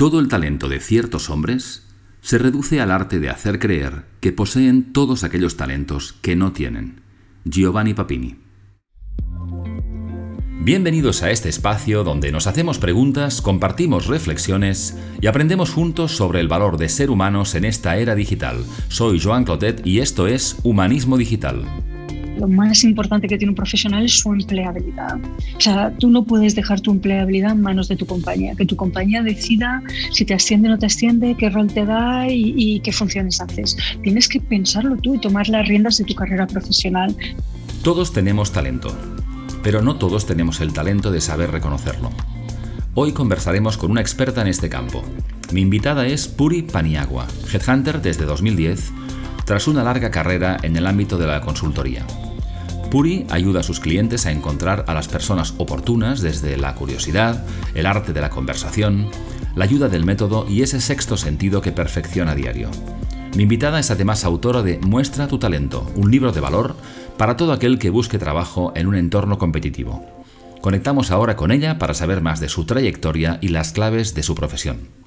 Todo el talento de ciertos hombres se reduce al arte de hacer creer que poseen todos aquellos talentos que no tienen. Giovanni Papini. Bienvenidos a este espacio donde nos hacemos preguntas, compartimos reflexiones y aprendemos juntos sobre el valor de ser humanos en esta era digital. Soy Joan Clotet y esto es Humanismo Digital lo más importante que tiene un profesional es su empleabilidad. O sea, tú no puedes dejar tu empleabilidad en manos de tu compañía, que tu compañía decida si te asciende o no te asciende, qué rol te da y, qué funciones haces. Tienes que pensarlo tú y tomar las riendas de tu carrera profesional. Todos tenemos talento, pero no todos tenemos el talento de saber reconocerlo. Hoy conversaremos con una experta en este campo. Mi invitada es Puri Paniagua, headhunter desde 2010, tras una larga carrera en el ámbito de la consultoría. Puri ayuda a sus clientes a encontrar a las personas oportunas desde la curiosidad, el arte de la conversación, la ayuda del método y ese sexto sentido que perfecciona a diario. Mi invitada es además autora de Muestra tu talento, un libro de valor para todo aquel que busque trabajo en un entorno competitivo. Conectamos ahora con ella para saber más de su trayectoria y las claves de su profesión.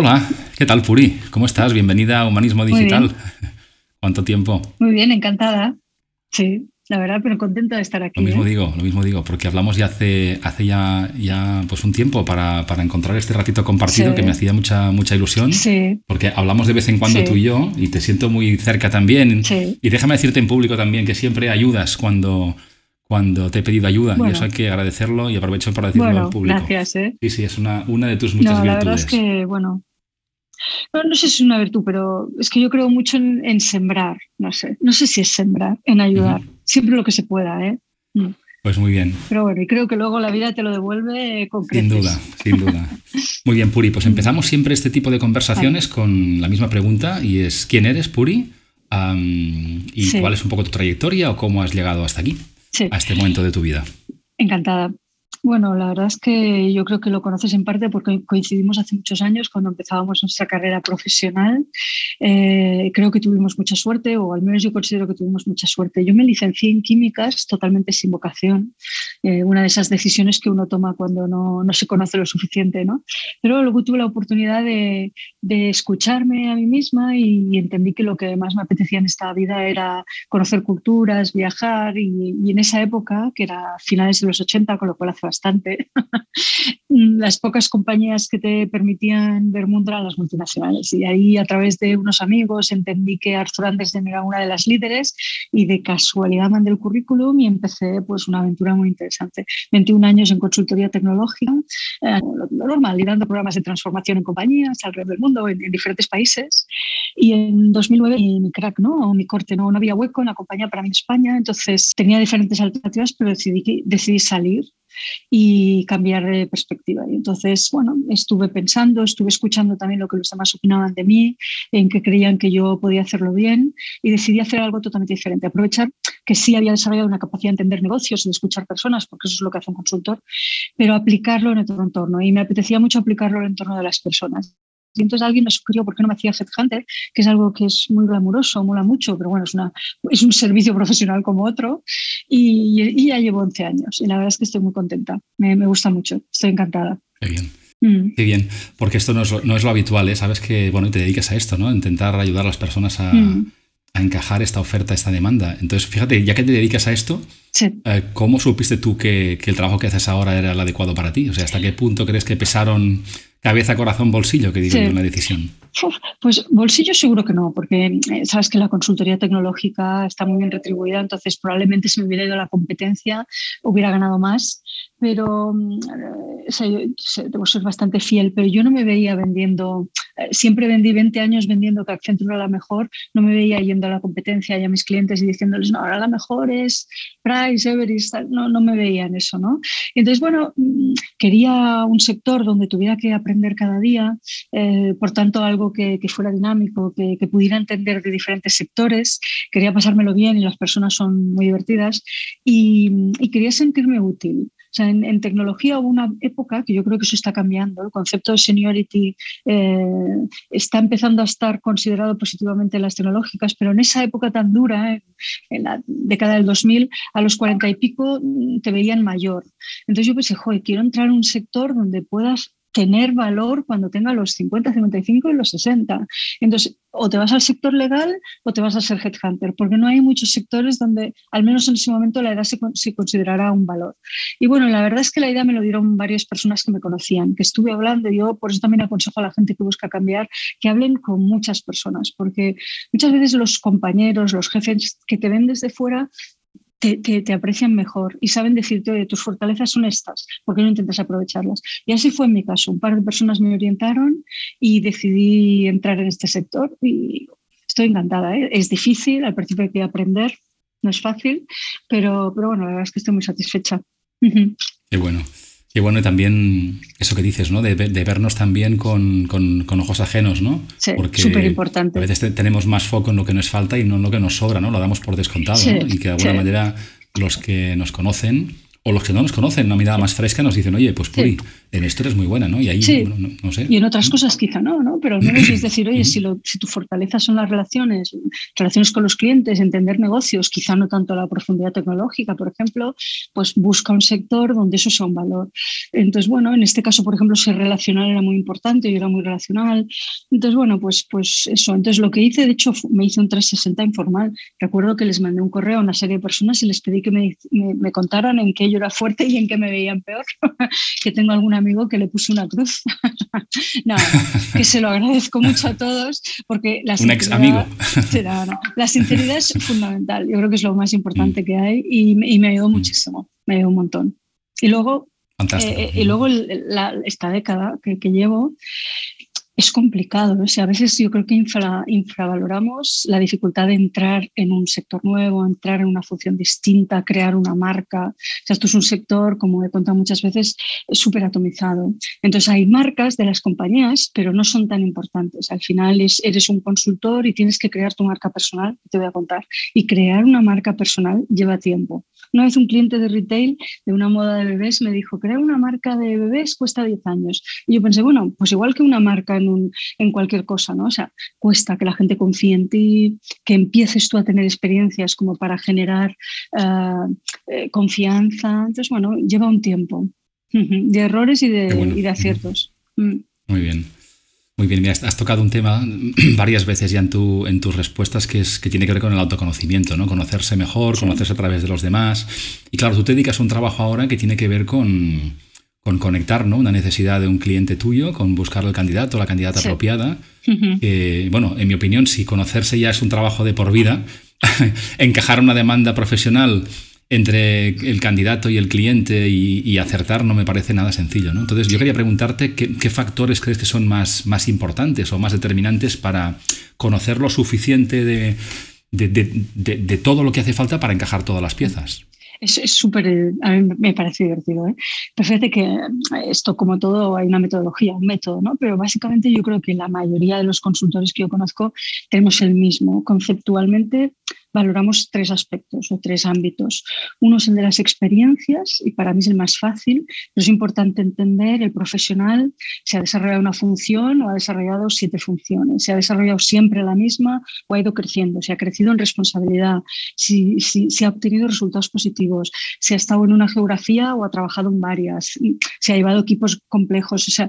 Hola, ¿qué tal Puri? ¿Cómo estás? Bienvenida a Humanismo Digital. ¿Cuánto tiempo? Muy bien, encantada. Sí, la verdad, pero contenta de estar aquí. Lo mismo ¿eh? digo, lo mismo digo, porque hablamos ya hace, hace ya, ya pues un tiempo para, encontrar este ratito compartido que me hacía mucha, mucha ilusión. Sí. Porque hablamos de vez en cuando tú y yo y te siento muy cerca también. Sí. Y déjame decirte en público también que siempre ayudas cuando, cuando te he pedido ayuda y eso hay que agradecerlo y aprovecho para decirlo bueno, al público. Gracias, ¿eh? Sí, sí, es una, una de tus muchas no, virtudes. La verdad es que, bueno, no, sé si es una virtud, pero es que yo creo mucho en, sembrar, no sé, no sé si es sembrar, en ayudar, siempre lo que se pueda, ¿eh? Mm. Pues muy bien. Pero bueno, y creo que luego la vida te lo devuelve con Sin duda, sin duda. Muy bien, Puri, pues empezamos siempre este tipo de conversaciones con la misma pregunta y es ¿quién eres, Puri? ¿Y cuál es un poco tu trayectoria o cómo has llegado hasta aquí, a este momento de tu vida? Encantada. Bueno, la verdad es que yo creo que lo conoces en parte porque coincidimos hace muchos años cuando empezábamos nuestra carrera profesional. Eh, creo que tuvimos mucha suerte, o al menos yo considero que tuvimos mucha suerte. Yo me licencié en químicas totalmente sin vocación, eh, una de esas decisiones que uno toma cuando no, no, se conoce lo suficiente, ¿no? Pero luego tuve la oportunidad de, de escucharme a mí misma y, entendí que lo que más me apetecía en esta vida era conocer culturas, viajar y, y en esa época, que era finales de los 80, con lo cual bastante, las pocas compañías que te permitían ver mundo eran las multinacionales. Y ahí, a través de unos amigos, entendí que Arthur Andersen era una de las líderes y de casualidad mandé el currículum y empecé pues, una aventura muy interesante. 21 años en consultoría tecnológica, eh, lo normal, liderando programas de transformación en compañías alrededor del mundo, en, diferentes países. Y en 2009 mi, crack, ¿no? O mi corte, ¿no? no había hueco en la compañía para mí en España, entonces tenía diferentes alternativas, pero decidí, decidí salir y cambiar de perspectiva. Y entonces, bueno, estuve pensando, estuve escuchando también lo que los demás opinaban de mí, en que creían que yo podía hacerlo bien y decidí hacer algo totalmente diferente, aprovechar que sí había desarrollado una capacidad de entender negocios y de escuchar personas, porque eso es lo que hace un consultor, pero aplicarlo en otro entorno. Y me apetecía mucho aplicarlo en el entorno de las personas. Y entonces alguien me sugirió por qué no me hacía Headhunter, que es algo que es muy glamuroso, mola mucho, pero bueno, es, una, es un servicio profesional como otro. Y, ya llevo 11 años y la verdad es que estoy muy contenta. Me, me gusta mucho, estoy encantada. Qué bien. Mm. Qué bien, porque esto no es, no es lo habitual, ¿eh? sabes que bueno, te dedicas a esto, ¿no? Intentar ayudar a las personas a, mm. a encajar esta oferta, esta demanda. Entonces, fíjate, ya que te dedicas a esto, eh, ¿cómo supiste tú que, que, el trabajo que haces ahora era el adecuado para ti? O sea, ¿hasta qué punto crees que pesaron cabeza, corazón, bolsillo, que digo una decisión? Pues bolsillo seguro que no, porque eh, sabes que la consultoría tecnológica está muy bien retribuida, entonces probablemente si me hubiera ido a la competencia hubiera ganado más, pero mm, eh, debo ser bastante fiel, pero yo no me veía vendiendo, eh, siempre vendí 20 años vendiendo que Accenture era la mejor, no me veía yendo a la competencia y a mis clientes y diciéndoles, no, ahora la mejor es Price, Everest, no, no me veía en eso, ¿no? Entonces, bueno, mm, quería un sector donde tuviera que aprender cada día, por tanto, algo que, fuera dinámico, que, pudiera entender de diferentes sectores, quería pasármelo bien y las personas son muy divertidas y, quería sentirme útil. sea, en, tecnología hubo una época que yo creo que eso está cambiando. El concepto de seniority eh, está empezando a estar considerado positivamente en las tecnológicas, pero en esa época tan dura, en, la década del 2000, a los cuarenta y pico mm, te veían mayor. Entonces yo pensé, joder, quiero entrar en un sector donde puedas tener valor cuando tenga los 50, 55 y los 60. Entonces, o te vas al sector legal o te vas a ser headhunter, porque no hay muchos sectores donde, al menos en ese momento, la edad se, considerará un valor. Y bueno, la verdad es que la idea me lo dieron varias personas que me conocían, que estuve hablando, yo por eso también aconsejo a la gente que busca cambiar, que hablen con muchas personas, porque muchas veces los compañeros, los jefes que te ven desde fuera, te, te, aprecian mejor y saben decirte, oye, tus fortalezas son estas, ¿por qué no intentas aprovecharlas? Y así fue en mi caso. Un par de personas me orientaron y decidí entrar en este sector y estoy encantada. ¿eh? Es difícil, al principio hay que aprender, no es fácil, pero, pero bueno, la verdad es que estoy muy satisfecha. Qué bueno. Y bueno, y también eso que dices, ¿no? De, vernos también con, con, ojos ajenos, ¿no? Sí, súper importante. A veces tenemos más foco en lo que nos falta y no en lo que nos sobra, ¿no? Lo damos por descontado, ¿no? Y que de alguna manera los que nos conocen o los que no nos conocen, una mirada más fresca, nos dicen, oye, pues Puri, en esto eres muy buena, ¿no? Y ahí, no, sé. Y en otras cosas quizá no, ¿no? Pero al menos es decir, oye, si, lo, si tu fortaleza son las relaciones, relaciones con los clientes, entender negocios, quizá no tanto la profundidad tecnológica, por ejemplo, pues busca un sector donde eso sea un valor. Entonces, bueno, en este caso, por ejemplo, ser relacional era muy importante, yo era muy relacional. Entonces, bueno, pues, pues eso. Entonces, lo que hice, de hecho, me hice un 360 informal. Recuerdo que les mandé un correo a una serie de personas y les pedí que me, me, me contaran en qué yo era fuerte y en qué me veían peor, que tengo alguna amigo que le puse una cruz. no, que se lo agradezco mucho a todos porque la Un ex amigo. la sinceridad es fundamental. Yo creo que es lo más importante mm. que hay y, y me ayudó mm. muchísimo, me ayudó un montón. Y luego, eh, y luego esta década que, que llevo, es complicado. O sea, a veces yo creo que infravaloramos la dificultad de entrar en un sector nuevo, entrar en una función distinta, crear una marca. O sea, esto es un sector, como he contado muchas veces, súper atomizado. Entonces hay marcas de las compañías, pero no son tan importantes. Al final es, eres un consultor y tienes que crear tu marca personal, te voy a contar. Y crear una marca personal lleva tiempo. Una vez un cliente de retail de una moda de bebés me dijo, crear una marca de bebés cuesta 10 años. Y yo pensé, bueno, pues igual que una marca en, en cualquier cosa, ¿no? O sea, cuesta que la gente confíe en ti, que empieces tú a tener experiencias como para generar eh, eh, confianza. Entonces, bueno, lleva un tiempo de errores y de, y de aciertos. Mm. Muy bien. Muy bien, mira, has tocado un tema varias veces ya en, tu, en tus respuestas que, es, que tiene que ver con el autoconocimiento, ¿no? Conocerse mejor, conocerse a través de los demás. Y claro, tú te dedicas a un trabajo ahora que tiene que ver con, con conectar, ¿no? Una necesidad de un cliente tuyo, con buscar el candidato la candidata apropiada. bueno, en mi opinión, si conocerse ya es un trabajo de por vida, encajar una demanda profesional entre el candidato y el cliente y, acertar no me parece nada sencillo. ¿no? Entonces yo quería preguntarte qué, factores crees que son más, más importantes o más determinantes para conocer lo suficiente de, de, todo lo que hace falta para encajar todas las piezas. Es súper, a mí me parece divertido. ¿eh? fíjate que esto, como todo, hay una metodología, un método, ¿no? Pero básicamente yo creo que la mayoría de los consultores que yo conozco tenemos el mismo. Conceptualmente, valoramos tres aspectos o tres ámbitos. Uno es el de las experiencias y para mí es el más fácil, pero es importante entender el profesional si ha desarrollado una función o ha desarrollado siete funciones, si ha desarrollado siempre la misma o ha ido creciendo, si ha crecido en responsabilidad, si, si ha obtenido resultados positivos, si ha estado en una geografía o ha trabajado en varias, si ha llevado equipos complejos. O sea,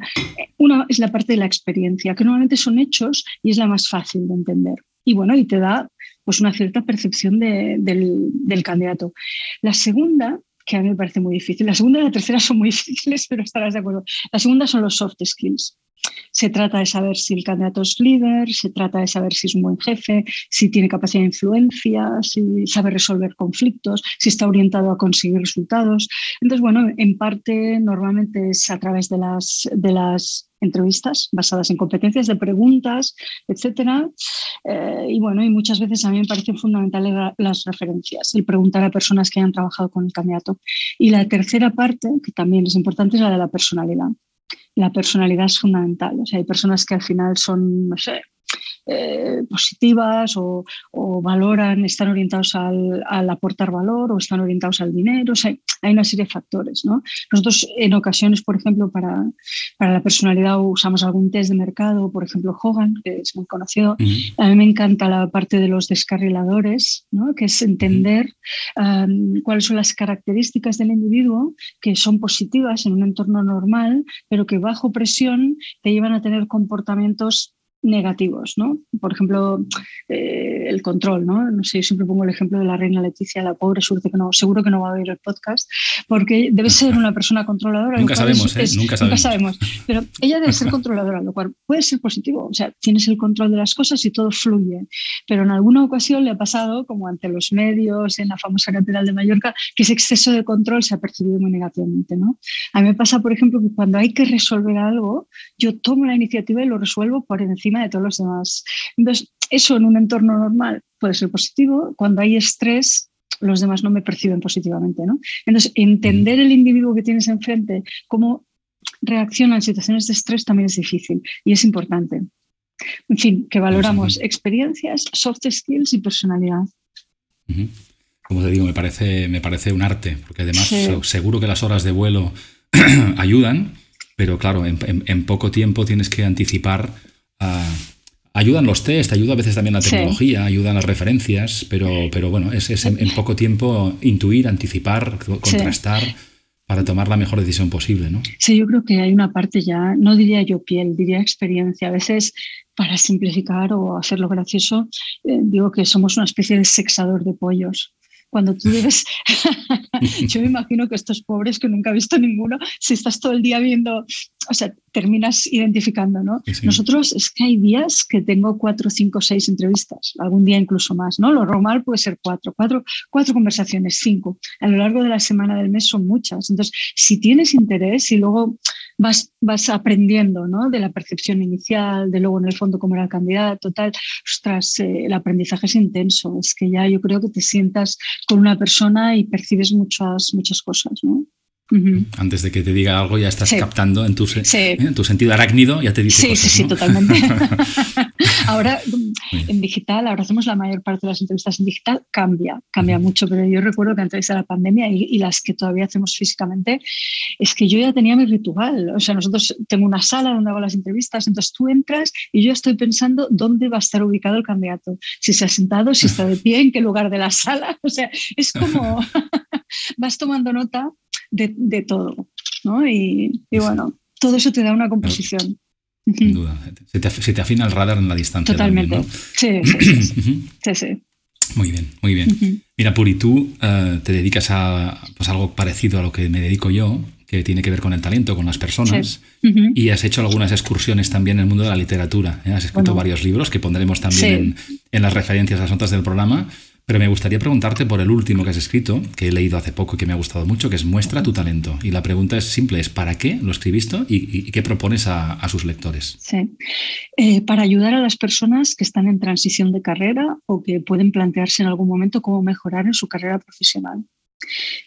una es la parte de la experiencia, que normalmente son hechos y es la más fácil de entender. Y bueno, y te da pues una cierta percepción del, candidato. La segunda, que a mí me parece muy difícil, la segunda y la tercera son muy difíciles, pero estarás de acuerdo. La segunda son los soft skills. Se trata de saber si el candidato es líder, se trata de saber si es un buen jefe, si tiene capacidad de influencia, si sabe resolver conflictos, si está orientado a conseguir resultados. Entonces, bueno, en parte normalmente es a través de las, de las entrevistas basadas en competencias de preguntas, etcétera. Eh, y bueno, y muchas veces a mí me parecen fundamentales las referencias, el preguntar a personas que hayan trabajado con el candidato. Y la tercera parte, que también es importante, es la de la personalidad. La personalidad es fundamental. O sea, hay personas que al final son, no sé, eh, positivas o, valoran, están orientados al, aportar valor o están orientados al dinero. hay una serie de factores. ¿no? Nosotros en ocasiones, por ejemplo, para, para la personalidad usamos algún test de mercado, por ejemplo, Hogan, que es muy conocido. A mí me encanta la parte de los descarriladores, ¿no? que es entender cuáles son las características del individuo que son positivas en un entorno normal, pero que bajo presión te llevan a tener comportamientos negativos, ¿no? Por ejemplo, eh, el control, ¿no? No sé, siempre pongo el ejemplo de la reina Leticia, la pobre suerte que no, seguro que no va a oír el podcast, porque debe ser una persona controladora. nunca sabemos, ¿eh? nunca sabemos. sabemos. Pero ella debe ser controladora, lo cual puede ser positivo. O sea, tienes el control de las cosas y todo fluye. Pero en alguna ocasión le ha pasado, como ante los medios, en la famosa catedral de Mallorca, que ese exceso de control se ha percibido muy negativamente, ¿no? A mí me pasa, por ejemplo, que cuando hay que resolver algo, yo tomo la iniciativa y lo resuelvo por encima de todos los demás. Entonces, eso en un entorno normal puede ser positivo. Cuando hay estrés, los demás no me perciben positivamente. ¿no? Entonces, entender el individuo que tienes enfrente, cómo reacciona en situaciones de estrés también es difícil y es importante. En fin, que valoramos experiencias, soft skills y personalidad. Como te digo, me parece, me parece un arte, porque además seguro que las horas de vuelo ayudan, pero claro, en, poco tiempo tienes que anticipar ayudan los test, ayuda a veces también la tecnología, ayudan las referencias, pero, pero bueno, es, es en, poco tiempo intuir, anticipar, contrastar. para tomar la mejor decisión posible, ¿no? Sí, yo creo que hay una parte ya, no diría yo piel, diría experiencia. A veces, para simplificar o hacerlo gracioso, eh, digo que somos una especie de sexador de pollos cuando tú debes, yo me imagino que estos pobres que nunca he visto ninguno, si estás todo el día viendo o sea, terminas identificando, ¿no? Nosotros es que hay días que tengo cuatro, cinco, seis entrevistas, algún día incluso más, ¿no? Lo normal puede ser cuatro, cuatro, cuatro conversaciones, cinco. A lo largo de la semana del mes son muchas. Entonces, si tienes interés y luego vas, vas aprendiendo, ¿no? De la percepción inicial, de luego en el fondo cómo era el candidato, tal, ostras, eh, el aprendizaje es intenso. Es que ya yo creo que te sientas con una persona y percibes muchas, muchas cosas, ¿no? Antes de que te diga algo, ya estás captando en tu, en tu sentido arácnido, ya te dice sí, cosas. Sí, sí, totalmente. ahora, en digital, ahora hacemos la mayor parte de las entrevistas en digital, cambia, cambia mucho, pero yo recuerdo que antes de la pandemia y, y, las que todavía hacemos físicamente, es que yo ya tenía mi ritual. O sea, nosotros tengo una sala donde hago las entrevistas, entonces tú entras y yo estoy pensando dónde va a estar ubicado el candidato, si se ha sentado, si está de pie, en qué lugar de la sala. O sea, es como vas tomando nota de, todo. ¿no? Y, bueno, todo eso te da una composición. Sin duda. Se te, afina el radar en la distancia. Totalmente. sí, sí, sí, Muy bien, muy bien. Mira, Puri, tú eh, te dedicas a pues, algo parecido a lo que me dedico yo, que tiene que ver con el talento, con las personas, y has hecho algunas excursiones también en el mundo de la literatura. ¿eh? Has escrito varios libros que pondremos también en, en, las referencias, las notas del programa. Pero me gustaría preguntarte por el último que has escrito, que he leído hace poco y que me ha gustado mucho, que es Muestra tu talento. Y la pregunta es simple, es ¿para qué lo escribiste y, qué propones a, sus lectores? Sí, eh, para ayudar a las personas que están en transición de carrera o que pueden plantearse en algún momento cómo mejorar en su carrera profesional.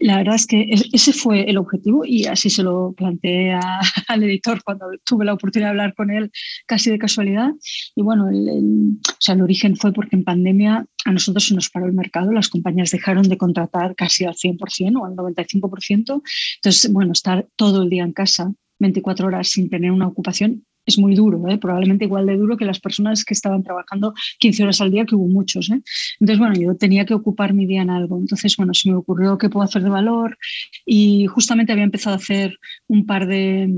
La verdad es que ese fue el objetivo y así se lo planteé al editor cuando tuve la oportunidad de hablar con él casi de casualidad. Y bueno, el, o sea, el origen fue porque en pandemia a nosotros se nos paró el mercado, las compañías dejaron de contratar casi al 100% o al 95%. Entonces, bueno, estar todo el día en casa, 24 horas sin tener una ocupación, es muy duro, ¿eh? probablemente igual de duro que las personas que estaban trabajando 15 horas al día, que hubo muchos. ¿eh? Entonces, bueno, yo tenía que ocupar mi día en algo. Entonces, bueno, se me ocurrió qué puedo hacer de valor y justamente había empezado a hacer un par de,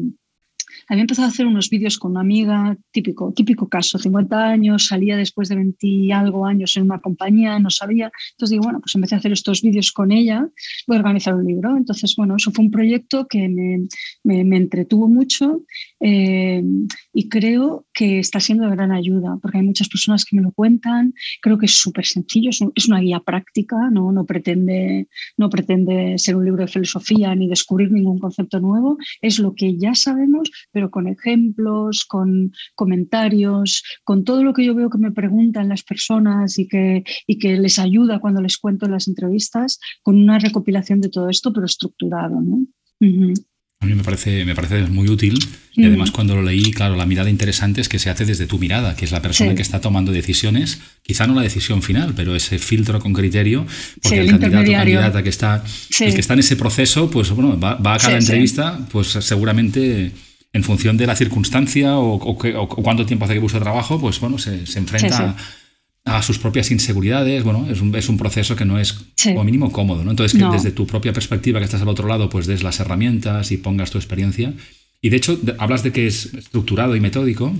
había empezado a hacer unos vídeos con una amiga, típico, típico caso, 50 años, salía después de 20 y algo años en una compañía, no sabía. Entonces digo, bueno, pues empecé a hacer estos vídeos con ella, voy a organizar un libro. Entonces, bueno, eso fue un proyecto que me, me, entretuvo mucho eh, y creo que está siendo de gran ayuda, porque hay muchas personas que me lo cuentan, creo que es súper sencillo, es, una guía práctica, ¿no? No, pretende, no pretende ser un libro de filosofía ni descubrir ningún concepto nuevo, es lo que ya sabemos, pero con ejemplos, con comentarios, con todo lo que yo veo que me preguntan las personas y que, y que les ayuda cuando les cuento en las entrevistas, con una recopilación de todo esto, pero estructurado. ¿no? A mí me parece, me parece muy útil y además cuando lo leí, claro, la mirada interesante es que se hace desde tu mirada, que es la persona que está tomando decisiones, quizá no la decisión final, pero ese filtro con criterio, porque el, candidato o candidata que está, el que está en ese proceso, pues bueno, va, a cada entrevista, pues seguramente en función de la circunstancia o, cuánto tiempo hace que busca trabajo, pues bueno, se, enfrenta a sus propias inseguridades. Bueno, es un, es un proceso que no es como mínimo cómodo, ¿no? Entonces, que desde tu propia perspectiva, que estás al otro lado, pues des las herramientas y pongas tu experiencia. Y de hecho, hablas de que es estructurado y metódico.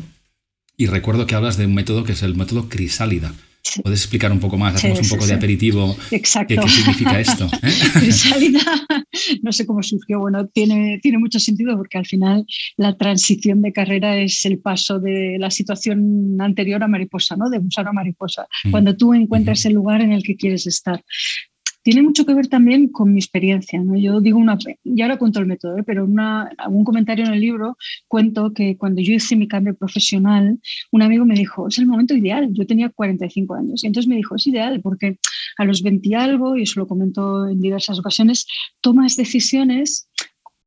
Y recuerdo que hablas de un método que es el método crisálida. ¿Puedes explicar un poco más? Hacemos un poco de aperitivo. Exacto. ¿Qué, significa esto? ¿eh? no sé cómo surgió. Bueno, tiene, tiene mucho sentido porque al final la transición de carrera es el paso de la situación anterior a mariposa, ¿no? De usar a mariposa. Mm. Cuando tú encuentras el lugar en el que quieres estar tiene mucho que ver también con mi experiencia. ¿no? Yo digo una, y ahora cuento el método, ¿eh? pero una, algún comentario en el libro cuento que cuando yo hice mi cambio profesional, un amigo me dijo, es el momento ideal. Yo tenía 45 años y entonces me dijo, es ideal porque a los 20 y algo, y eso lo comento en diversas ocasiones, tomas decisiones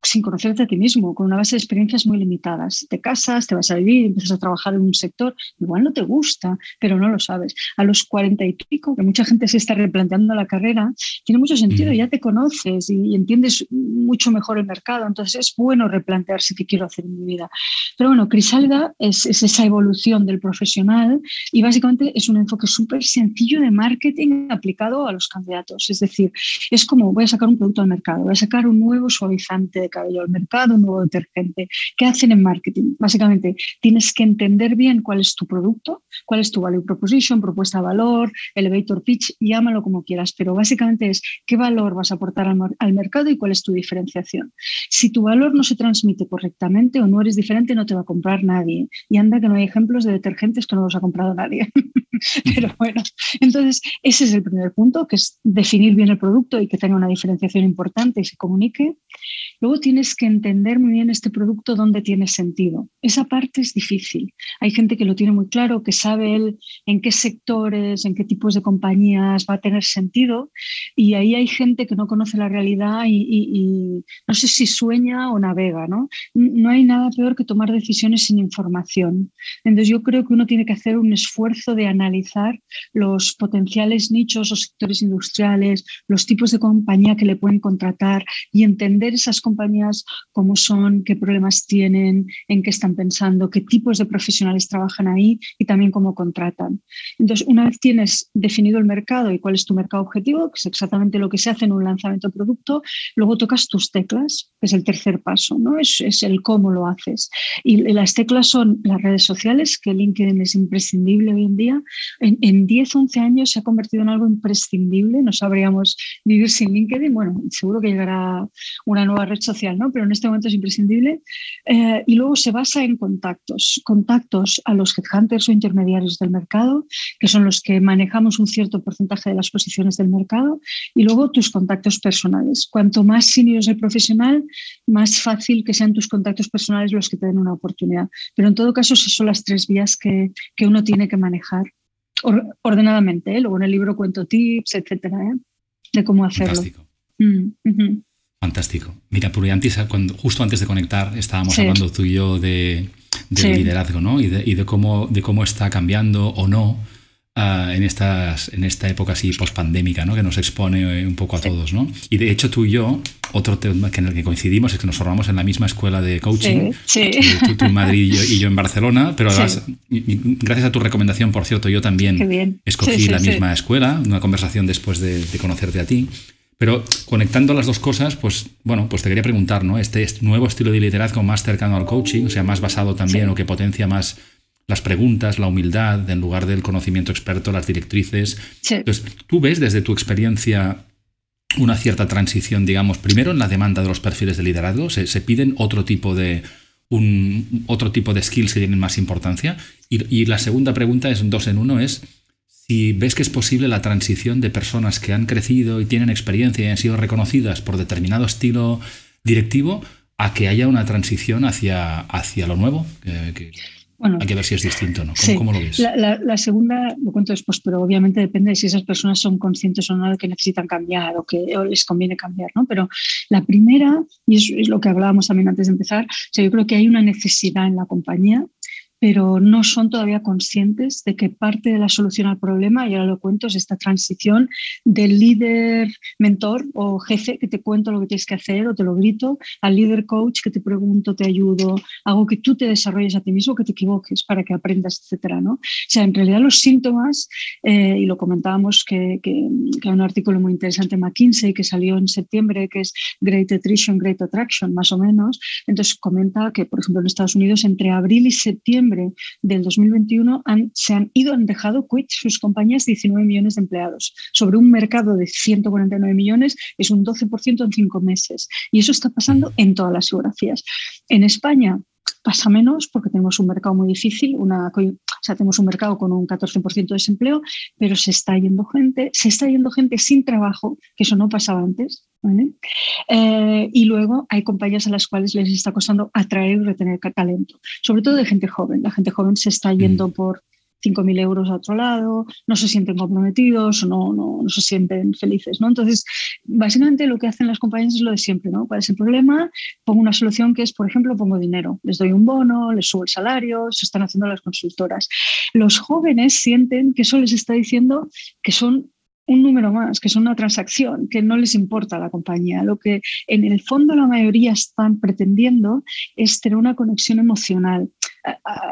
sin conocerte a ti mismo, con una base de experiencias muy limitadas. Te casas, te vas a vivir, empiezas a trabajar en un sector, igual no te gusta, pero no lo sabes. A los cuarenta y pico, que mucha gente se está replanteando la carrera, tiene mucho sentido, ya te conoces y, entiendes mucho mejor el mercado, entonces es bueno replantearse qué quiero hacer en mi vida. Pero bueno, Crisálida es, es esa evolución del profesional y básicamente es un enfoque súper sencillo de marketing aplicado a los candidatos. Es decir, es como voy a sacar un producto al mercado, voy a sacar un nuevo suavizante cabello al mercado, un nuevo detergente. ¿Qué hacen en marketing? Básicamente, tienes que entender bien cuál es tu producto, cuál es tu value proposition, propuesta de valor, elevator pitch, llámalo como quieras, pero básicamente es qué valor vas a aportar al, al mercado y cuál es tu diferenciación. Si tu valor no se transmite correctamente o no eres diferente, no te va a comprar nadie. Y anda que no hay ejemplos de detergentes que no los ha comprado nadie. pero bueno, entonces ese es el primer punto, que es definir bien el producto y que tenga una diferenciación importante y se comunique. Luego tienes que entender muy bien este producto dónde tiene sentido. Esa parte es difícil. Hay gente que lo tiene muy claro, que sabe él en qué sectores, en qué tipos de compañías va a tener sentido y ahí hay gente que no conoce la realidad y, no sé si sueña o navega. ¿no? no hay nada peor que tomar decisiones sin información. Entonces yo creo que uno tiene que hacer un esfuerzo de analizar los potenciales nichos o sectores industriales, los tipos de compañía que le pueden contratar y entender esas compañías, cómo son, qué problemas tienen, en qué están pensando, qué tipos de profesionales trabajan ahí y también cómo contratan. Entonces, una vez tienes definido el mercado y cuál es tu mercado objetivo, que es exactamente lo que se hace en un lanzamiento de producto, luego tocas tus teclas, que es el tercer paso, ¿no? Es, el cómo lo haces. Y las teclas son las redes sociales, que LinkedIn es imprescindible hoy en día. En, en 10, 11 años se ha convertido en algo imprescindible, no sabríamos vivir sin LinkedIn. Bueno, seguro que llegará una nueva red social, ¿no? pero en este momento es imprescindible. Eh, y luego se basa en contactos, contactos a los headhunters o intermediarios del mercado, que son los que manejamos un cierto porcentaje de las posiciones del mercado, y luego tus contactos personales. Cuanto más senior es el profesional, más fácil que sean tus contactos personales los que te den una oportunidad. Pero en todo caso, esas son las tres vías que, que uno tiene que manejar ordenadamente. ¿eh? Luego en el libro cuento tips, etcétera, ¿eh? de cómo hacerlo. Fantástico. Mira, antes, cuando, justo antes de conectar, estábamos hablando tú y yo de, liderazgo, ¿no? Y, de, cómo, de cómo está cambiando o no ah, en, estas, en esta época así pospandémica, ¿no? Que nos expone eh, un poco a todos, ¿no? Y de hecho tú y yo, otro tema que en el que coincidimos es que nos formamos en la misma escuela de coaching, eh, Tú, en Madrid y yo, en Barcelona, pero gracias a tu recomendación, por cierto, yo también escogí la misma escuela, una conversación después de, de conocerte a ti. Pero conectando las dos cosas, pues bueno, pues te quería preguntar, ¿no? Este, nuevo estilo de liderazgo más cercano al coaching, o sea, más basado también o que potencia más las preguntas, la humildad, en lugar del conocimiento experto, las directrices. Entonces, ¿tú ves desde tu experiencia una cierta transición, digamos, primero en la demanda de los perfiles de liderazgo? ¿Se, piden otro tipo de, un, otro tipo de skills que tienen más importancia? Y, y la segunda pregunta es dos en uno, es si ves que es posible la transición de personas que han crecido y tienen experiencia y han sido reconocidas por determinado estilo directivo a que haya una transición hacia, hacia lo nuevo. Bueno, Hay que ver si es distinto, ¿no? ¿Cómo, lo ves? La, segunda lo cuento después, pero obviamente depende de si esas personas son conscientes o no de que necesitan cambiar o que les conviene cambiar, ¿no? Pero la primera, y es, es, lo que hablábamos también antes de empezar, o yo creo que hay una necesidad en la compañía pero no son todavía conscientes de que parte de la solución al problema, y ahora lo cuento, es esta transición del líder mentor o jefe que te cuento lo que tienes que hacer o te lo grito, al líder coach que te pregunto, te ayudo, hago que tú te desarrolles a ti mismo, que te equivoques para que aprendas, etcétera, ¿no? O sea, en realidad los síntomas, eh, y lo comentábamos que, que, hay un artículo muy interesante en McKinsey que salió en septiembre, que es Great Attrition, Great Attraction, más o menos, entonces comenta que, por ejemplo, en Estados Unidos entre abril y septiembre del 2021 se han ido, han dejado quit sus compañías 19 millones de empleados. Sobre un mercado de 149 millones es un 12% en cinco meses. Y eso está pasando en todas las geografías. En España, pasa menos porque tenemos un mercado muy difícil, una, o sea, tenemos un mercado con un 14% de desempleo, pero se está yendo gente, se está yendo gente sin trabajo, que eso no pasaba antes. Eh, y luego hay compañías a las cuales les está costando atraer y retener talento, sobre todo de gente joven. La gente joven se está yendo mm. por 5.000 euros a otro lado, no se sienten comprometidos o no, no, no, se sienten felices. ¿no? Entonces, básicamente lo que hacen las compañías es lo de siempre. ¿no? ¿Cuál es el problema? Pongo una solución que es, por ejemplo, pongo dinero, les doy un bono, les subo el salario, se están haciendo las consultoras. Los jóvenes sienten que eso les está diciendo que son un número más, que es una transacción, que no les importa a la compañía. Lo que en el fondo la mayoría están pretendiendo es tener una conexión emocional.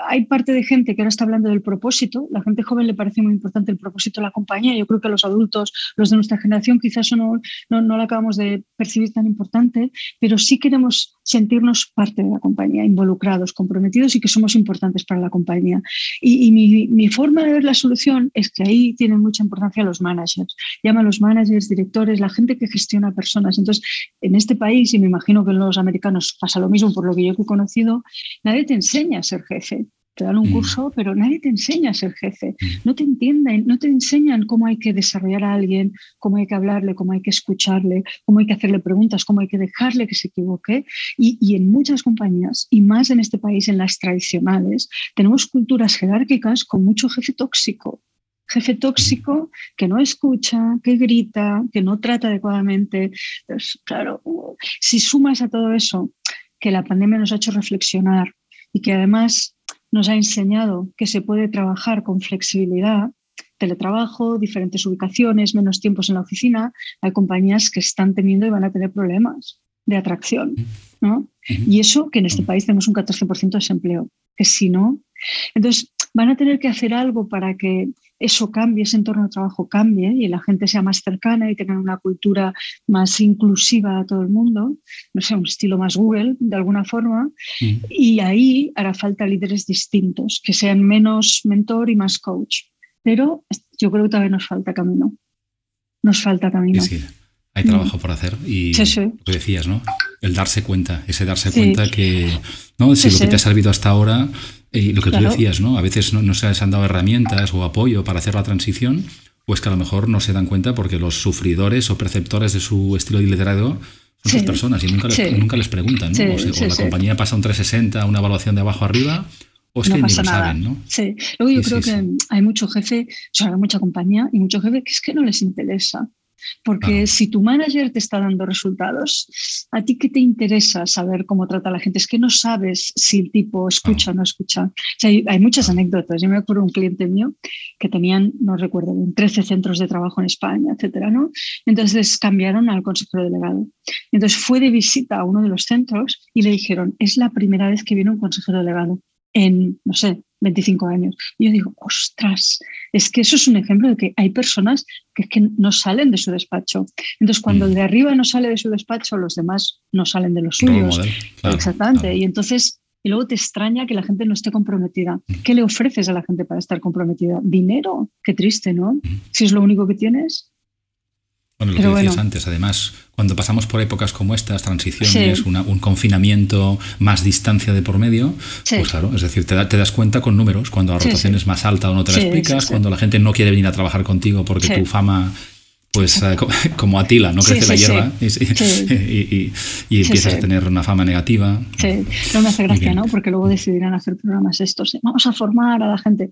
Hay parte de gente que ahora está hablando del propósito. La gente joven le parece muy importante el propósito de la compañía. Yo creo que a los adultos, los de nuestra generación, quizás no, no, no lo acabamos de percibir tan importante, pero sí queremos sentirnos parte de la compañía, involucrados, comprometidos y que somos importantes para la compañía. Y, mi, mi forma de ver la solución es que ahí tienen mucha importancia los managers llama a los managers, directores, la gente que gestiona personas. Entonces, en este país, y me imagino que en los americanos pasa lo mismo por lo que yo he conocido, nadie te enseña a ser jefe te dan un mm. curso, pero nadie te enseña a ser jefe. Mm. No te entienden, no te enseñan cómo hay que desarrollar a alguien, cómo hay que hablarle, cómo hay que escucharle, cómo hay que hacerle preguntas, cómo hay que dejarle que se equivoque. Y, y en muchas compañías, y más en este país, en las tradicionales, tenemos culturas jerárquicas con mucho jefe tóxico jefe tóxico que no escucha, que grita, que no trata adecuadamente. Pues, claro, si sumas a todo eso que la pandemia nos ha hecho reflexionar y que además nos ha enseñado que se puede trabajar con flexibilidad, teletrabajo, diferentes ubicaciones, menos tiempos en la oficina, hay compañías que están teniendo y van a tener problemas de atracción. ¿no? Y eso que en este país tenemos un 14% de desempleo, que si no, entonces van a tener que hacer algo para que eso cambie, ese entorno de trabajo cambie y la gente sea más cercana y tenga una cultura más inclusiva a todo el mundo, no sé, un estilo más Google de alguna forma. Mm. Y ahí hará falta líderes distintos, que sean menos mentor y más coach. Pero yo creo que todavía nos falta camino. Nos falta camino. Sí, Hay trabajo por hacer y lo que decías, ¿no? El darse cuenta, ese darse cuenta que, ¿no? Si lo que te ha servido hasta ahora y lo que tú decías, ¿no? A veces no, se les han dado herramientas o apoyo para hacer la transición, pues que a lo mejor no se dan cuenta porque los sufridores o perceptores de su estilo de liderazgo son sí. personas y nunca les, nunca les preguntan, ¿no? o, la compañía pasa un 360, una evaluación de abajo arriba, o es que ni lo saben, ¿no? Sí, luego yo creo que hay mucho jefe, o sea, hay mucha compañía y mucho jefe que es que no les interesa. Porque si tu manager te está dando resultados, ¿a ti qué te interesa saber cómo trata a la gente? Es que no sabes si el tipo escucha o no escucha. hay, muchas anécdotas. Yo me acuerdo de un cliente mío que tenían, no recuerdo 13 centros de trabajo en España, etcétera, ¿no? Entonces cambiaron al consejero delegado. Entonces fue de visita a uno de los centros y le dijeron, es la primera vez que viene un consejero delegado en, no sé, 25 años. Y yo digo, ostras, es que eso es un ejemplo de que hay personas que, que no salen de su despacho. Entonces, cuando el mm. de arriba no sale de su despacho, los demás no salen de los suyos. Exactamente. Y entonces, y luego te extraña que la gente no esté comprometida. Mm. ¿Qué le ofreces a la gente para estar comprometida? Dinero. Qué triste, ¿no? Mm. Si es lo único que tienes. Bueno, lo que decías antes, además, cuando pasamos por épocas como estas, transiciones, un confinamiento, más distancia de por medio, pues claro, es decir, te, te, das cuenta con números, cuando la rotación es más alta o no te la explicas, cuando la gente no quiere venir a trabajar contigo porque tu fama pues eh, como Atila, no crece la hierba y, empiezas a tener una fama negativa. Sí, no me hace gracia, ¿no? Porque luego decidirán hacer programas estos. Vamos a formar a la gente.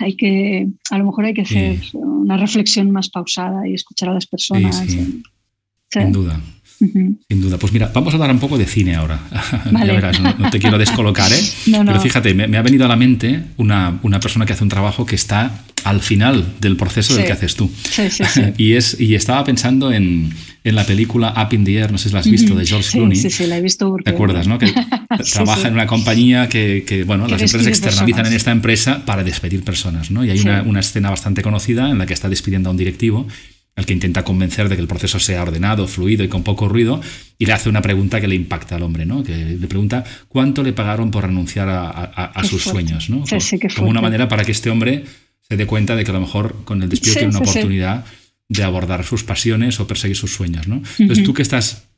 Hay que, a lo mejor hay que hacer una reflexión más pausada y escuchar a las personas. Sin duda. Sin duda. Pues mira, vamos a hablar un poco de cine ahora. ya verás, no, te quiero descolocar, ¿eh? Pero fíjate, me, ha venido a la mente una, una, persona que hace un trabajo que está al final del proceso del que haces tú. Sí, sí, sí. y, es, y estaba pensando en, en, la película Up in the Air, no sé si la has visto, de George Clooney. Sí, sí, la he visto. Porque... ¿Te acuerdas, no? Que trabaja en una compañía que, que bueno, las empresas externalizan en esta empresa para despedir personas, ¿no? Y hay una, una escena bastante conocida en la que está despidiendo a un directivo al que intenta convencer de que el proceso sea ordenado, fluido y con poco ruido, y le hace una pregunta que le impacta al hombre, ¿no? Que le pregunta cuánto le pagaron por renunciar a, sus sueños, ¿no? como una manera para que este hombre se dé cuenta de que a lo mejor con el despido tiene una oportunidad de abordar sus pasiones o perseguir sus sueños, ¿no? Entonces tú que estás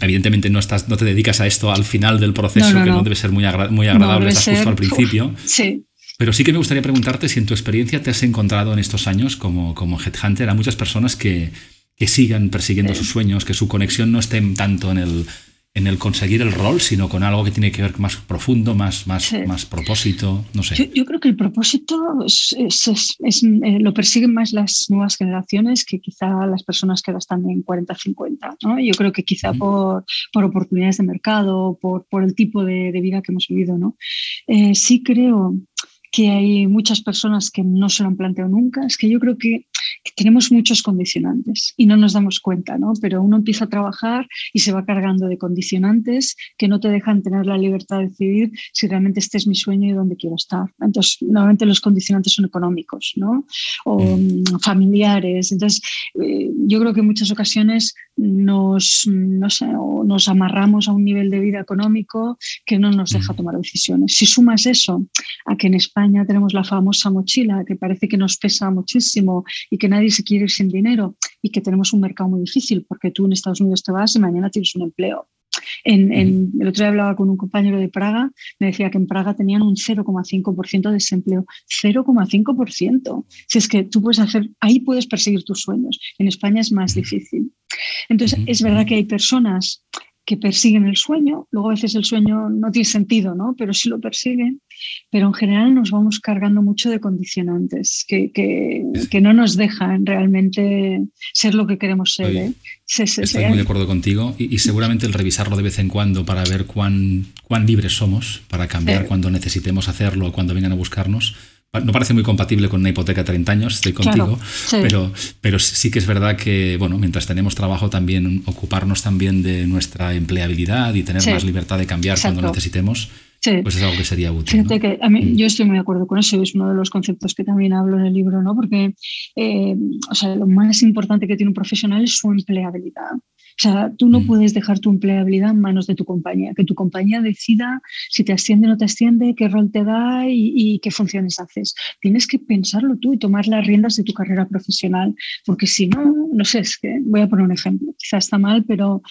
evidentemente no estás no te dedicas a esto al final del proceso que no debe ser muy, muy agradable estás justo al principio. sí pero sí que me gustaría preguntarte si en tu experiencia te has encontrado en estos años como, como headhunter a muchas personas que, que sigan persiguiendo sus sueños, que su conexión no esté tanto en el, en el conseguir el rol, sino con algo que tiene que ver más profundo, más, más, más propósito, no sé. Yo, creo que el propósito es, eh, lo persiguen más las nuevas generaciones que quizá las personas que están en 40-50. ¿no? Yo creo que quizá por, por, oportunidades de mercado, por, por el tipo de, de, vida que hemos vivido. ¿no? Eh, sí creo que hay muchas personas que no se lo han planteado nunca, es que yo creo que, tenemos muchos condicionantes y no nos damos cuenta, ¿no? Pero uno empieza a trabajar y se va cargando de condicionantes que no te dejan tener la libertad de decidir si realmente este es mi sueño y dónde quiero estar. Entonces, normalmente los condicionantes son económicos, ¿no? O mm, familiares. Entonces, eh, yo creo que en muchas ocasiones nos, no sé, nos amarramos a un nivel de vida económico que no nos deja tomar decisiones. Si sumas eso a que en España tenemos la famosa mochila que parece que nos pesa muchísimo y que nadie se quiere ir sin dinero y que tenemos un mercado muy difícil porque tú en Estados Unidos te vas y mañana tienes un empleo. En, el otro día hablaba con un compañero de Praga, me decía que en Praga tenían un 0,5% de desempleo. 0,5%. Si es que tú puedes hacer, ahí puedes perseguir tus sueños. En España es más difícil. Entonces, es verdad que hay personas que persiguen el sueño, luego a veces el sueño no tiene sentido, ¿no? pero sí lo persiguen, pero en general nos vamos cargando mucho de condicionantes que, que, no nos dejan realmente ser lo que queremos ser. ¿eh? Estoy muy de acuerdo contigo y, seguramente el revisarlo de vez en cuando para ver cuán, cuán libres somos, para cambiar cuando necesitemos hacerlo o cuando vengan a buscarnos, no parece muy compatible con una hipoteca de 30 años, estoy contigo, pero, pero sí que es verdad que, bueno, mientras tenemos trabajo también ocuparnos también de nuestra empleabilidad y tener más libertad de cambiar cuando necesitemos, pues es algo que sería útil. Fíjate que a mí, mm. yo estoy muy de acuerdo con eso, es uno de los conceptos que también hablo en el libro, ¿no? Porque, eh, o sea, lo más importante que tiene un profesional es su empleabilidad. O sea, tú no mm. puedes dejar tu empleabilidad en manos de tu compañía, que tu compañía decida si te asciende o no te asciende, qué rol te da y, qué funciones haces. Tienes que pensarlo tú y tomar las riendas de tu carrera profesional, porque si no, no sé, es que voy a poner un ejemplo, quizá está mal, pero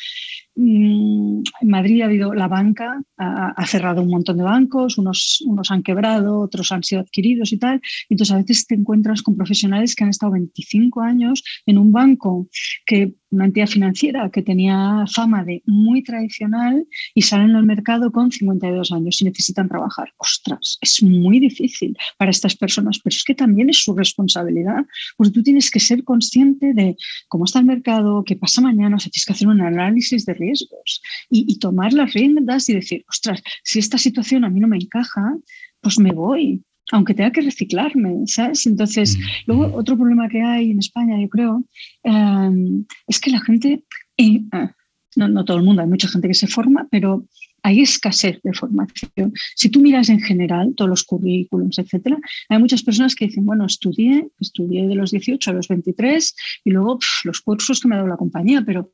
mm, en Madrid ha habido la banca, ha, cerrado un montón de bancos, unos, unos han quebrado, otros han sido adquiridos y tal. Entonces a veces te encuentras con profesionales que han estado 25 años en un banco que una entidad financiera que tenía fama de muy tradicional y salen al mercado con 52 años y necesitan trabajar. Ostras, es muy difícil para estas personas, pero es que también es su responsabilidad, porque tú tienes que ser consciente de cómo está el mercado, qué pasa mañana, o sea, tienes que hacer un análisis de riesgos y, y tomar las riendas y decir, ostras, si esta situación a mí no me encaja, pues me voy, aunque tenga que reciclarme, ¿sabes? Entonces, mm, luego mm. otro problema que hay en España, yo creo, em, es que la gente, eh, ah, no, no, todo el mundo, hay mucha gente que se forma, pero hay escasez de formación. Si tú miras en general todos los currículums, etcétera, hay muchas personas que dicen, bueno, estudié, estudié de los 18 a los 23 y luego los cursos que me ha dado la compañía, pero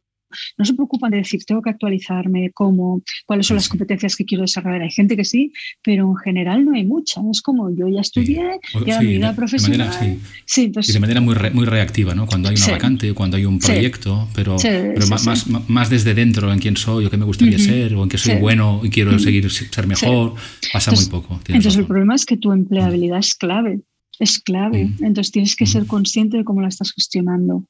no se preocupan de decir, tengo que actualizarme, cómo, cuáles son las competencias que quiero desarrollar. Hay gente que sí, pero en general no hay mucha. Es como yo ya estudié, ya mi vida profesional. sí. y de manera muy, muy reactiva, ¿no? Cuando hay una vacante, cuando hay un proyecto, pero, pero más, más, desde dentro en quién soy o qué me gustaría ser o en qué soy bueno y quiero seguir ser mejor, pasa muy poco. Entonces el problema es que tu empleabilidad es clave. Es clave. Entonces tienes que ser consciente de cómo la estás gestionando.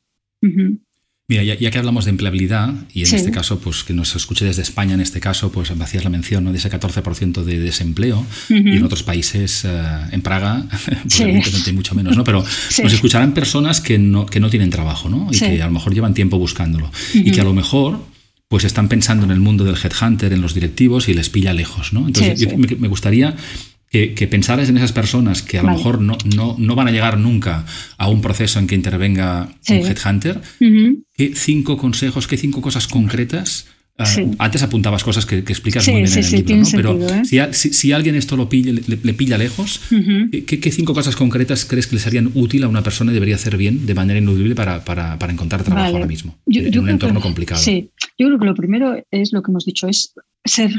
Mira, ya, que hablamos de empleabilidad, y en este caso, pues que nos escuche desde España, en este caso, pues hacías la mención de ese 14% de desempleo, y en otros países, eh, en Praga, pues evidentemente mucho menos, ¿no? Pero nos escucharán personas que no, que no tienen trabajo, ¿no? Y que a lo mejor llevan tiempo buscándolo. Y que a lo mejor pues están pensando en el mundo del headhunter, en los directivos y les pilla lejos, ¿no? Entonces, me, gustaría que, pensaras en esas personas que a lo mejor no, no, no, van a llegar nunca a un proceso en que intervenga un headhunter. ¿Qué cinco consejos, qué cinco cosas concretas? Ah, antes apuntabas cosas que, explicas muy bien en el libro, ¿no? pero ¿eh? si, alguien esto lo pilla, le, pilla lejos, ¿qué, cinco cosas concretas crees que les harían útil a una persona y debería hacer bien de manera ineludible para, para, para encontrar trabajo ahora mismo en un entorno complicado? Sí, yo creo que lo primero es lo que hemos dicho, es ser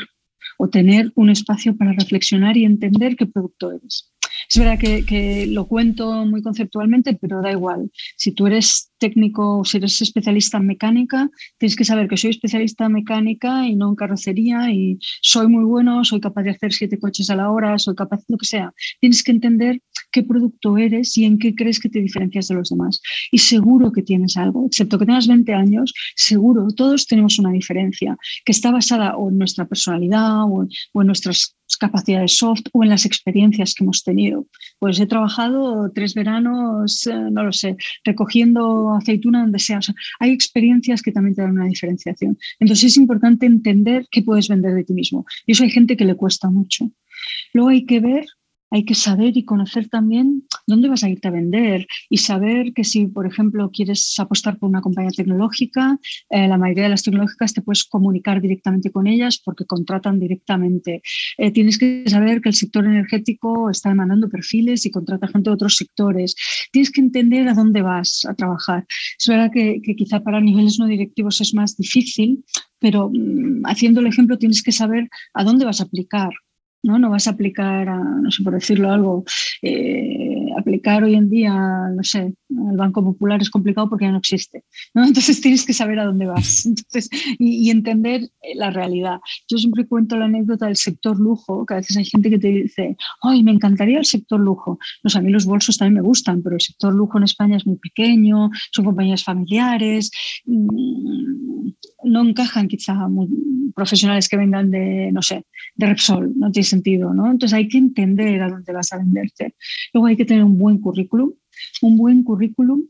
o tener un espacio para reflexionar y entender qué producto eres. Es verdad que, lo cuento muy conceptualmente, pero da igual. Si tú eres técnico o si eres especialista en mecánica, tienes que saber que soy especialista en mecánica y no en carrocería y soy muy bueno, soy capaz de hacer siete coches a la hora, soy capaz de lo que sea. Tienes que entender qué producto eres y en qué crees que te diferencias de los demás. Y seguro que tienes algo, excepto que tengas 20 años, seguro, todos tenemos una diferencia que está basada o en nuestra personalidad o en nuestras capacidades soft o en las experiencias que hemos tenido. Pues he trabajado tres veranos, eh, no lo sé, recogiendo aceituna donde sea. hay experiencias que también te dan una diferenciación. Entonces es importante entender qué puedes vender de ti mismo. Y eso hay gente que le cuesta mucho. Luego hay que ver hay que saber y conocer también dónde vas a irte a vender y saber que si, por ejemplo, quieres apostar por una compañía tecnológica, eh, la mayoría de las tecnológicas te puedes comunicar directamente con ellas porque contratan directamente. Eh, tienes que saber que el sector energético está demandando perfiles y contrata gente de otros sectores. Tienes que entender a dónde vas a trabajar. Es verdad que, que quizá para niveles no directivos es más difícil, pero mm, haciendo el ejemplo tienes que saber a dónde vas a aplicar ¿no? No vas a aplicar, a, no sé, por decirlo algo, eh, aplicar hoy en día, no sé, al Banco Popular es complicado porque ya no existe, ¿no? Entonces tienes que saber a dónde vas Entonces, y, entender eh, la realidad. Yo siempre cuento la anécdota del sector lujo, que a veces hay gente que te dice, ay, me encantaría el sector lujo. Pues a mí los bolsos también me gustan, pero el sector lujo en España es muy pequeño, son compañías familiares, mm, no encajan quizá profesionales que vengan de, no sé, de Repsol, no tiene sentido, ¿no? Entonces hay que entender a dónde vas a venderte. Luego hay que tener un buen currículum. Un buen currículum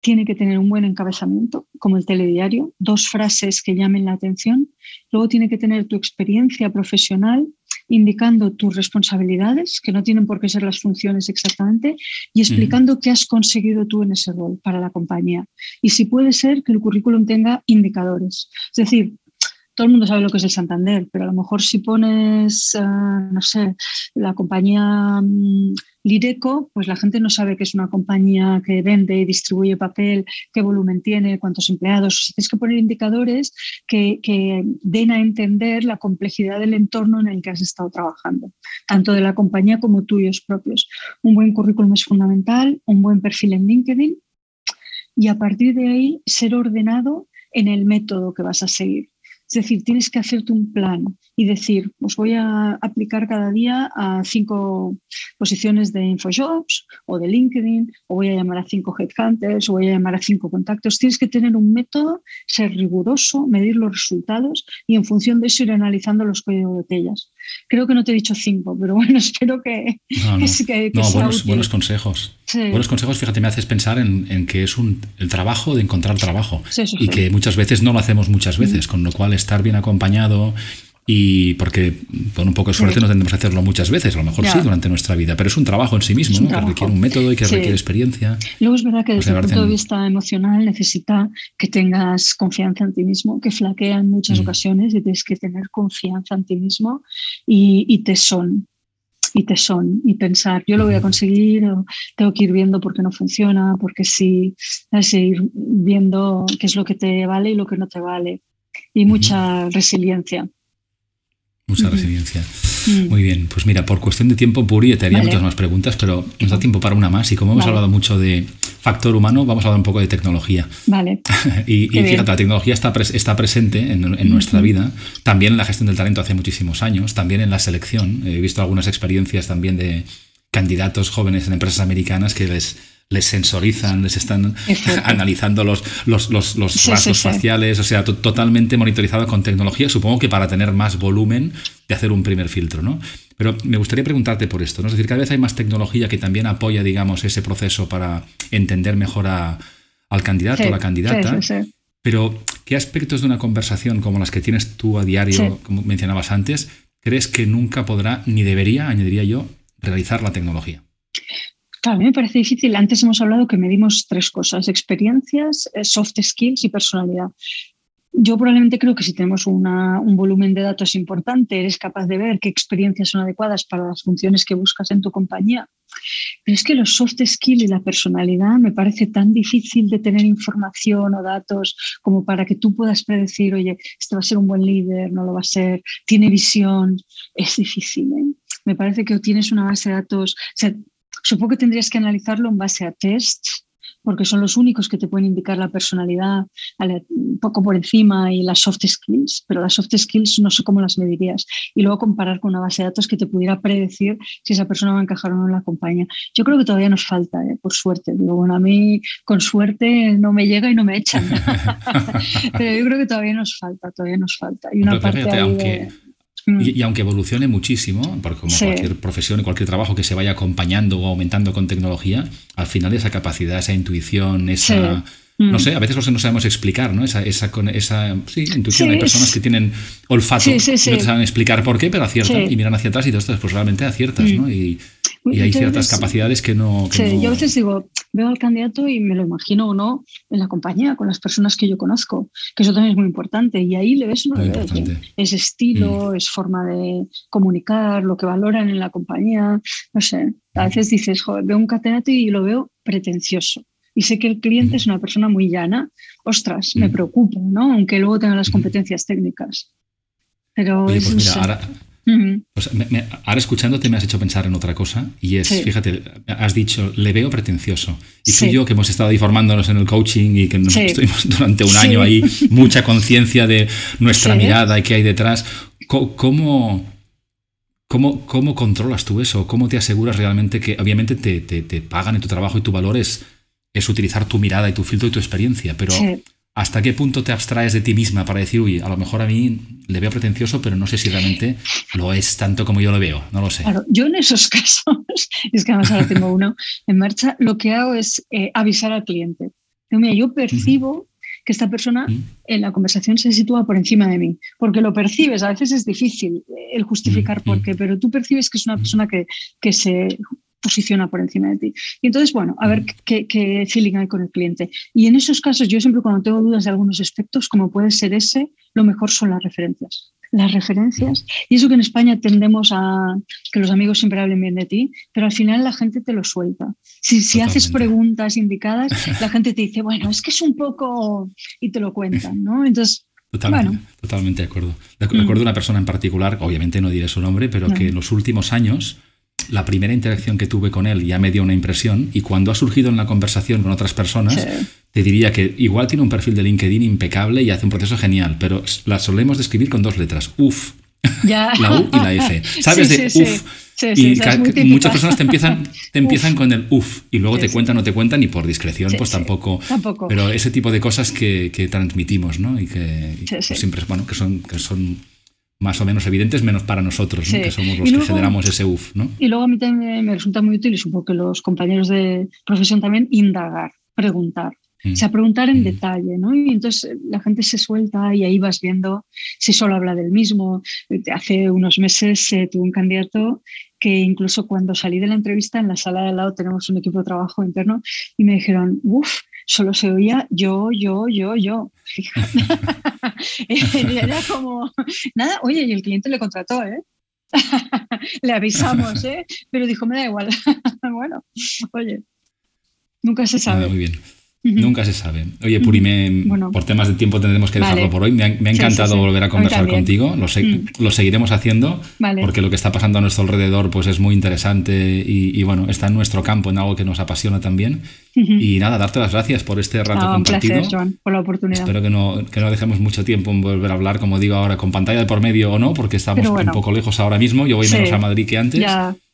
tiene que tener un buen encabezamiento, como el telediario, dos frases que llamen la atención. Luego tiene que tener tu experiencia profesional indicando tus responsabilidades, que no tienen por qué ser las funciones exactamente, y explicando qué has conseguido tú en ese rol para la compañía. Y si puede ser que el currículum tenga indicadores. Es decir, todo el mundo sabe lo que es el Santander, pero a lo mejor si pones, eh, no sé, la compañía mm, Lireco, pues la gente no sabe que es una compañía que vende y distribuye papel, qué volumen tiene, cuántos empleados. Tienes que poner indicadores que, que, den a entender la complejidad del entorno en el que has estado trabajando, tanto de la compañía como tuyos propios. Un buen currículum es fundamental, un buen perfil en LinkedIn y a partir de ahí ser ordenado en el método que vas a seguir. Es decir, tienes que hacerte un plan y decir, os voy a aplicar cada día a cinco posiciones de InfoJobs o de LinkedIn, o voy a llamar a cinco headhunters, o voy a llamar a cinco contactos. Tienes que tener un método, ser riguroso, medir los resultados y en función de eso ir analizando los códigos de botellas. Creo que no te he dicho cinco, pero bueno, espero que, no, buenos, consejos. Buenos consejos, fíjate, me haces pensar en, que es un, el trabajo de encontrar trabajo. Y que muchas veces no lo hacemos muchas veces, con lo cual estar bien acompañado y porque con un poco de suerte no tendremos que hacerlo muchas veces, a lo mejor sí durante nuestra vida, pero es un trabajo en sí mismo, que requiere un método y que requiere experiencia. Luego es verdad que desde el punto de vista emocional necesita que tengas confianza en ti mismo, que flaquea en muchas mm. ocasiones y tienes que tener confianza en ti mismo y, y tesón y tesón y pensar, yo lo voy a conseguir, o tengo que ir viendo por qué no funciona, porque sí, seguir viendo qué es lo que te vale y lo que no te vale. Y mucha resiliencia. Mucha resiliencia. Mm. Muy bien, pues mira, por cuestión de tiempo, Puri, te haría muchas más preguntas, pero nos da tiempo para una más. Y como hemos hablado mucho de factor humano, vamos a hablar un poco de tecnología. Vale. y, fíjate, la tecnología está, está presente en, nuestra vida, también en la gestión del talento hace muchísimos años, también en la selección. He visto algunas experiencias también de candidatos jóvenes en empresas americanas que les, les sensorizan, les están analizando los, los, los, rasgos faciales, o sea, totalmente monitorizado con tecnología, supongo que para tener más volumen de hacer un primer filtro, ¿no? Pero me gustaría preguntarte por esto, ¿no? Es decir, cada vez hay más tecnología que también apoya, digamos, ese proceso para entender mejor al candidato o la candidata. Pero, ¿qué aspectos de una conversación como las que tienes tú a diario, como mencionabas antes, crees que nunca podrá, ni debería, añadiría yo, realizar la tecnología? Claro, a mí me parece difícil. Antes hemos hablado que medimos tres cosas, experiencias, eh, soft skills y personalidad. Yo probablemente creo que si tenemos un volumen de datos importante, eres capaz de ver qué experiencias son adecuadas para las funciones que buscas en tu compañía. Pero es que los soft skills y la personalidad me parece tan difícil de tener información o datos como para que tú puedas predecir, oye, este va a ser un buen líder, no lo va a ser, tiene visión. Es difícil. ¿eh? Me parece que tienes una base de datos. Supongo que tendrías que analizarlo en base a tests, porque son los únicos que te pueden indicar la personalidad un poco por encima y las soft skills, pero las soft skills no sé cómo las medirías. Y luego comparar con una base de datos que te pudiera predecir si esa persona va a encajar o no en la compañía. Yo creo que todavía nos falta, ¿eh? por suerte. Digo, bueno, a mí con suerte no me llega y no me echan. pero yo creo que todavía nos falta, todavía nos falta. Y una parte Mm. Y, aunque evolucione muchísimo, porque como cualquier profesión y cualquier trabajo que se vaya acompañando o aumentando con tecnología, al final esa capacidad, esa intuición, esa... No mm. sé, a veces no sabemos explicar, ¿no? Esa, esa, esa sí, intuición. Hay personas que tienen olfato y no te saben explicar por qué, pero aciertan y miran hacia atrás y todo esto, pues realmente aciertas, ¿no? Mm. Y, y hay ciertas capacidades que no. sí, yo a veces digo, veo al candidato y me lo imagino o no en la compañía, con las personas que yo conozco, que eso también es muy importante. Y ahí le ves uno Es estilo, mm. es forma de comunicar, lo que valoran en la compañía. No sé, a veces dices, joder, veo un candidato y lo veo pretencioso. Y sé que el cliente es una persona muy llana. Ostras, me preocupa, ¿no? Aunque luego tenga las competencias técnicas. Pero es, pues pues ahora escuchándote me has hecho pensar en otra cosa y es, fíjate, has dicho, le veo pretencioso. Y tú y yo que hemos estado ahí formándonos en el coaching y que nos estuvimos durante un año ahí, mucha conciencia de nuestra mirada y qué hay detrás, ¿cómo, cómo, cómo controlas tú eso? ¿Cómo te aseguras realmente que obviamente te, te, pagan en tu trabajo y tu valor es, es, utilizar tu mirada y tu filtro y tu experiencia? Pero ¿Hasta qué punto te abstraes de ti misma para decir, uy, a lo mejor a mí le veo pretencioso, pero no sé si realmente lo es tanto como yo lo veo? No lo sé. Claro, yo en esos casos, es que además ahora tengo uno en marcha, lo que hago es eh, avisar al cliente. Mira, yo percibo que esta persona en la conversación se sitúa por encima de mí, porque lo percibes, a veces es difícil el justificar por qué, pero tú percibes que es una persona que, que se posiciona por encima de ti. Y entonces, bueno, a ver qué, qué, feeling hay con el cliente. Y en esos casos, yo siempre cuando tengo dudas de algunos aspectos, como puede ser ese, lo mejor son las referencias. Las referencias. Y eso que en España tendemos a que los amigos siempre hablen bien de ti, pero al final la gente te lo suelta. Si, si haces preguntas indicadas, la gente te dice, bueno, es que es un poco... y te lo cuentan, ¿no? Entonces, Totalmente, totalmente de acuerdo. De mm. acuerdo una persona en particular, obviamente no diré su nombre, pero que en los últimos años la primera interacción que tuve con él ya me dio una impresión y cuando ha surgido en la conversación con otras personas, te diría que igual tiene un perfil de LinkedIn impecable y hace un proceso genial, pero la solemos describir con dos letras, UF. la U y la F. ¿Sabes de UF? y muchas personas te empiezan, te empiezan con el UF y luego te cuentan o te cuentan y por discreción pues tampoco, tampoco, Pero ese tipo de cosas que, transmitimos, ¿no? Y que, pues siempre, bueno, que son, que son más o menos evidentes, menos para nosotros, que somos los que generamos ese UF. ¿no? Y luego a mí también me resulta muy útil, y supongo que los compañeros de profesión también, indagar, preguntar. Mm. O sea, preguntar en mm. detalle, ¿no? Y entonces la gente se suelta y ahí vas viendo si solo habla del mismo. Hace unos meses eh, tuve un candidato que incluso cuando salí de la entrevista en la sala de al lado tenemos un equipo de trabajo interno y me dijeron, uff, solo se oía yo, yo, yo, yo. Era como, nada, oye, y el cliente le contrató, ¿eh? le avisamos, ¿eh? Pero dijo, me da igual. bueno, oye, nunca se sabe. muy bien. Nunca se sabe. Oye, Puri, por temas de tiempo tendremos que dejarlo por hoy. Me ha, encantado volver a conversar contigo. Lo, mm. lo, seguiremos haciendo porque lo que está pasando a nuestro alrededor pues, es muy interesante y, bueno, está en nuestro campo, en algo que nos apasiona también. Y nada, darte las gracias por este rato compartido. Un placer, Joan, por la oportunidad. Espero que no, que no dejemos mucho tiempo en volver a hablar, como digo ahora, con pantalla de por medio o no, porque estamos un poco lejos ahora mismo. Yo voy menos a Madrid que antes.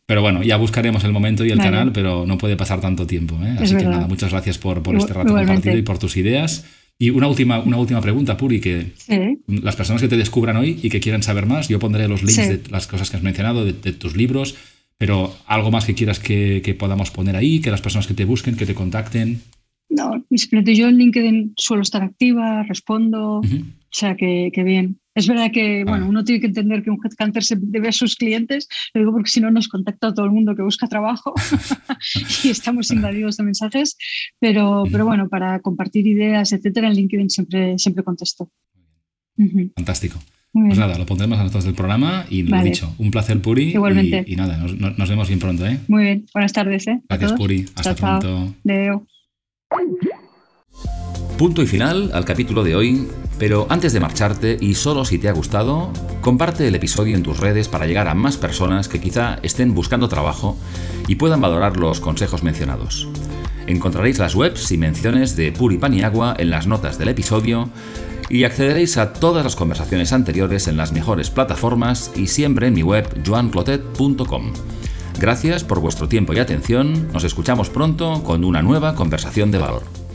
Pero bueno, ya buscaremos el momento y el canal, pero no puede pasar tanto tiempo. ¿eh? Así que nada, muchas gracias por, por este rato compartido y por tus ideas. Y una última, una última pregunta, Puri, que las personas que te descubran hoy y que quieran saber más, yo pondré los links de las cosas que has mencionado, de, tus libros, pero algo más que quieras que, podamos poner ahí, que las personas que te busquen, que te contacten. No, yo en LinkedIn suelo estar activa, respondo, o sea que, que bien. Es verdad que bueno, ah. uno tiene que entender que un headhunter se debe a sus clientes, lo digo porque si no nos contacta todo el mundo que busca trabajo y estamos invadidos de mensajes, pero, pero bueno, para compartir ideas, etcétera, en LinkedIn siempre, siempre contesto. Fantástico. Pues nada, lo pondremos a nosotros del programa y lo dicho, un placer Puri. Igualmente. Y, nada, nos, vemos bien pronto. ¿eh? Muy bien, buenas tardes. ¿eh? Gracias Puri, hasta pronto. Punto y final al capítulo de hoy, pero antes de marcharte y solo si te ha gustado, comparte el episodio en tus redes para llegar a más personas que quizá estén buscando trabajo y puedan valorar los consejos mencionados. Encontraréis las webs y menciones de Puri Paniagua en las notas del episodio y accederéis a todas las conversaciones anteriores en las mejores plataformas y siempre en mi web joanclotet.com. Gracias por vuestro tiempo y atención, nos escuchamos pronto con una nueva conversación de valor.